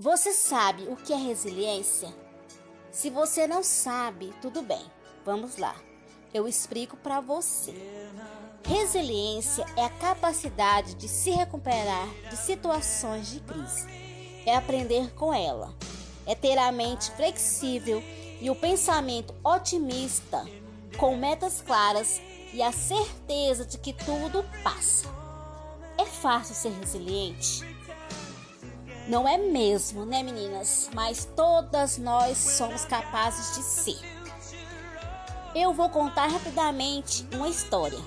Você sabe o que é resiliência? Se você não sabe, tudo bem. Vamos lá. Eu explico para você. Resiliência é a capacidade de se recuperar de situações de crise. É aprender com ela. É ter a mente flexível e o pensamento otimista, com metas claras e a certeza de que tudo passa. É fácil ser resiliente? Não é mesmo, né, meninas? Mas todas nós somos capazes de ser. Eu vou contar rapidamente uma história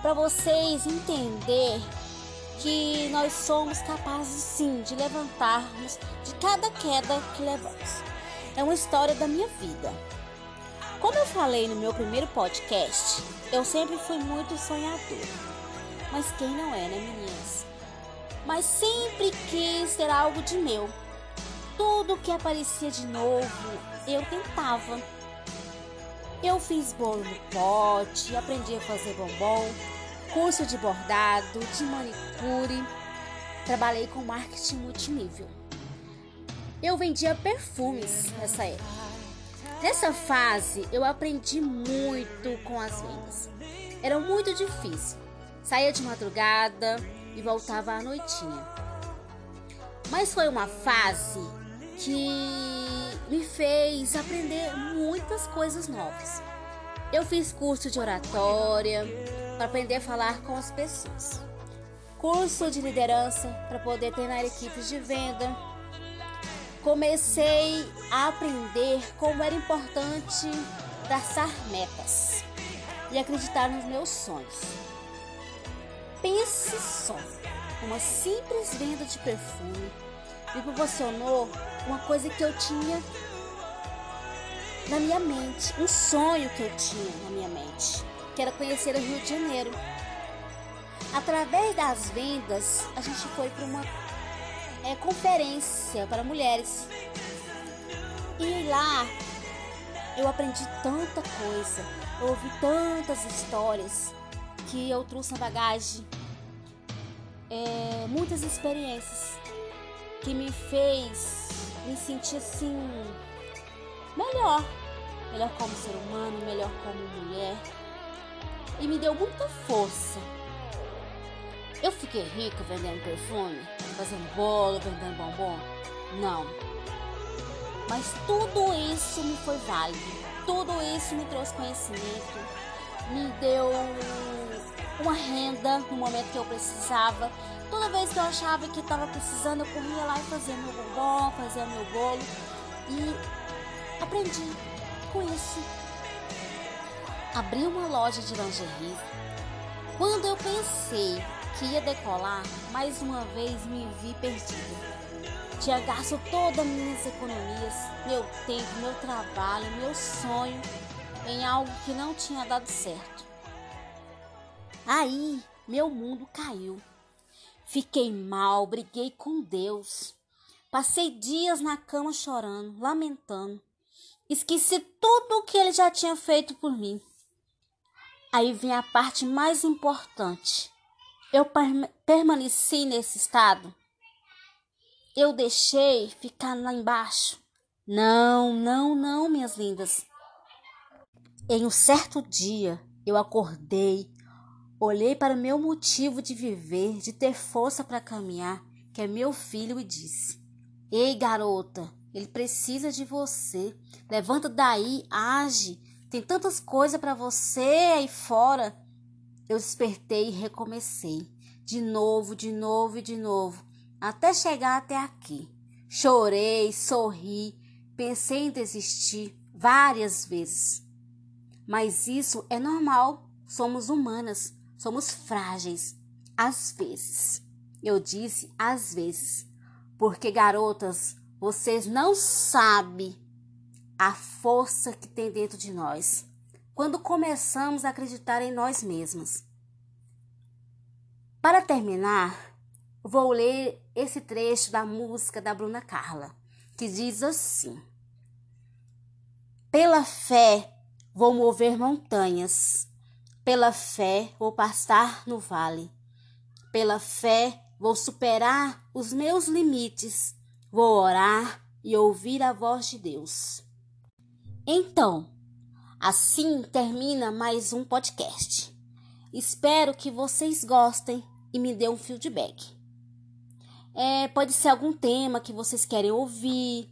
para vocês entender que nós somos capazes sim de levantarmos de cada queda que levamos. É uma história da minha vida. Como eu falei no meu primeiro podcast, eu sempre fui muito sonhadora. Mas quem não é, né, meninas? Mas sempre quis ter algo de meu. Tudo que aparecia de novo, eu tentava. Eu fiz bolo no pote, aprendi a fazer bombom, curso de bordado, de manicure. Trabalhei com marketing multinível. Eu vendia perfumes nessa época. Nessa fase, eu aprendi muito com as vendas. Era muito difícil. Saía de madrugada e voltava à noitinha. Mas foi uma fase que me fez aprender muitas coisas novas. Eu fiz curso de oratória para aprender a falar com as pessoas, curso de liderança para poder treinar equipes de venda. Comecei a aprender como era importante traçar metas e acreditar nos meus sonhos. Pense só, uma simples venda de perfume me proporcionou uma coisa que eu tinha na minha mente, um sonho que eu tinha na minha mente, que era conhecer o Rio de Janeiro. Através das vendas, a gente foi para uma é, conferência para mulheres. E lá eu aprendi tanta coisa, ouvi tantas histórias que eu trouxe na bagagem, é, muitas experiências que me fez me sentir assim melhor, melhor como ser humano, melhor como mulher e me deu muita força. Eu fiquei rica vendendo perfume, fazendo bolo, vendendo bombom? Não. Mas tudo isso me foi válido. Tudo isso me trouxe conhecimento, me deu uma renda no momento que eu precisava. Toda vez que eu achava que estava precisando, eu corria lá e fazia meu bombom, fazia meu bolo. E aprendi com isso. Abri uma loja de lingerie. Quando eu pensei que ia decolar, mais uma vez me vi perdida. Tinha gasto todas as minhas economias, meu tempo, meu trabalho, meu sonho em algo que não tinha dado certo. Aí meu mundo caiu. Fiquei mal, briguei com Deus. Passei dias na cama chorando, lamentando. Esqueci tudo o que ele já tinha feito por mim. Aí vem a parte mais importante. Eu permaneci nesse estado. Eu deixei ficar lá embaixo. Não, não, não, minhas lindas. Em um certo dia, eu acordei, olhei para o meu motivo de viver, de ter força para caminhar, que é meu filho, e disse: Ei, garota, ele precisa de você. Levanta daí, age. Tem tantas coisas para você aí fora. Eu despertei e recomecei. De novo, de novo e de novo, até chegar até aqui. Chorei, sorri, pensei em desistir várias vezes. Mas isso é normal. Somos humanas, somos frágeis. Às vezes. Eu disse às vezes. Porque, garotas, vocês não sabem a força que tem dentro de nós quando começamos a acreditar em nós mesmas. Para terminar, vou ler esse trecho da música da Bruna Carla, que diz assim: Pela fé Vou mover montanhas. Pela fé vou pastar no vale. Pela fé vou superar os meus limites. vou orar e ouvir a voz de Deus. Então, assim termina mais um podcast. Espero que vocês gostem e me dê um feedback. É, pode ser algum tema que vocês querem ouvir.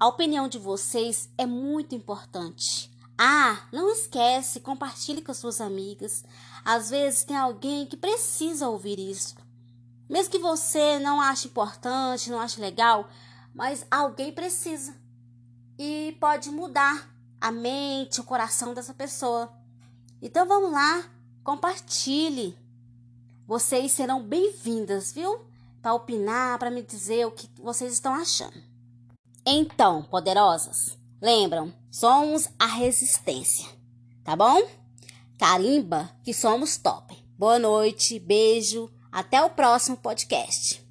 A opinião de vocês é muito importante. Ah, não esquece, compartilhe com suas amigas. Às vezes tem alguém que precisa ouvir isso. Mesmo que você não ache importante, não ache legal, mas alguém precisa. E pode mudar a mente, o coração dessa pessoa. Então vamos lá, compartilhe. Vocês serão bem-vindas, viu? Para opinar, para me dizer o que vocês estão achando. Então, poderosas, lembram, somos a resistência, tá bom? Carimba que somos top. Boa noite, beijo, até o próximo podcast.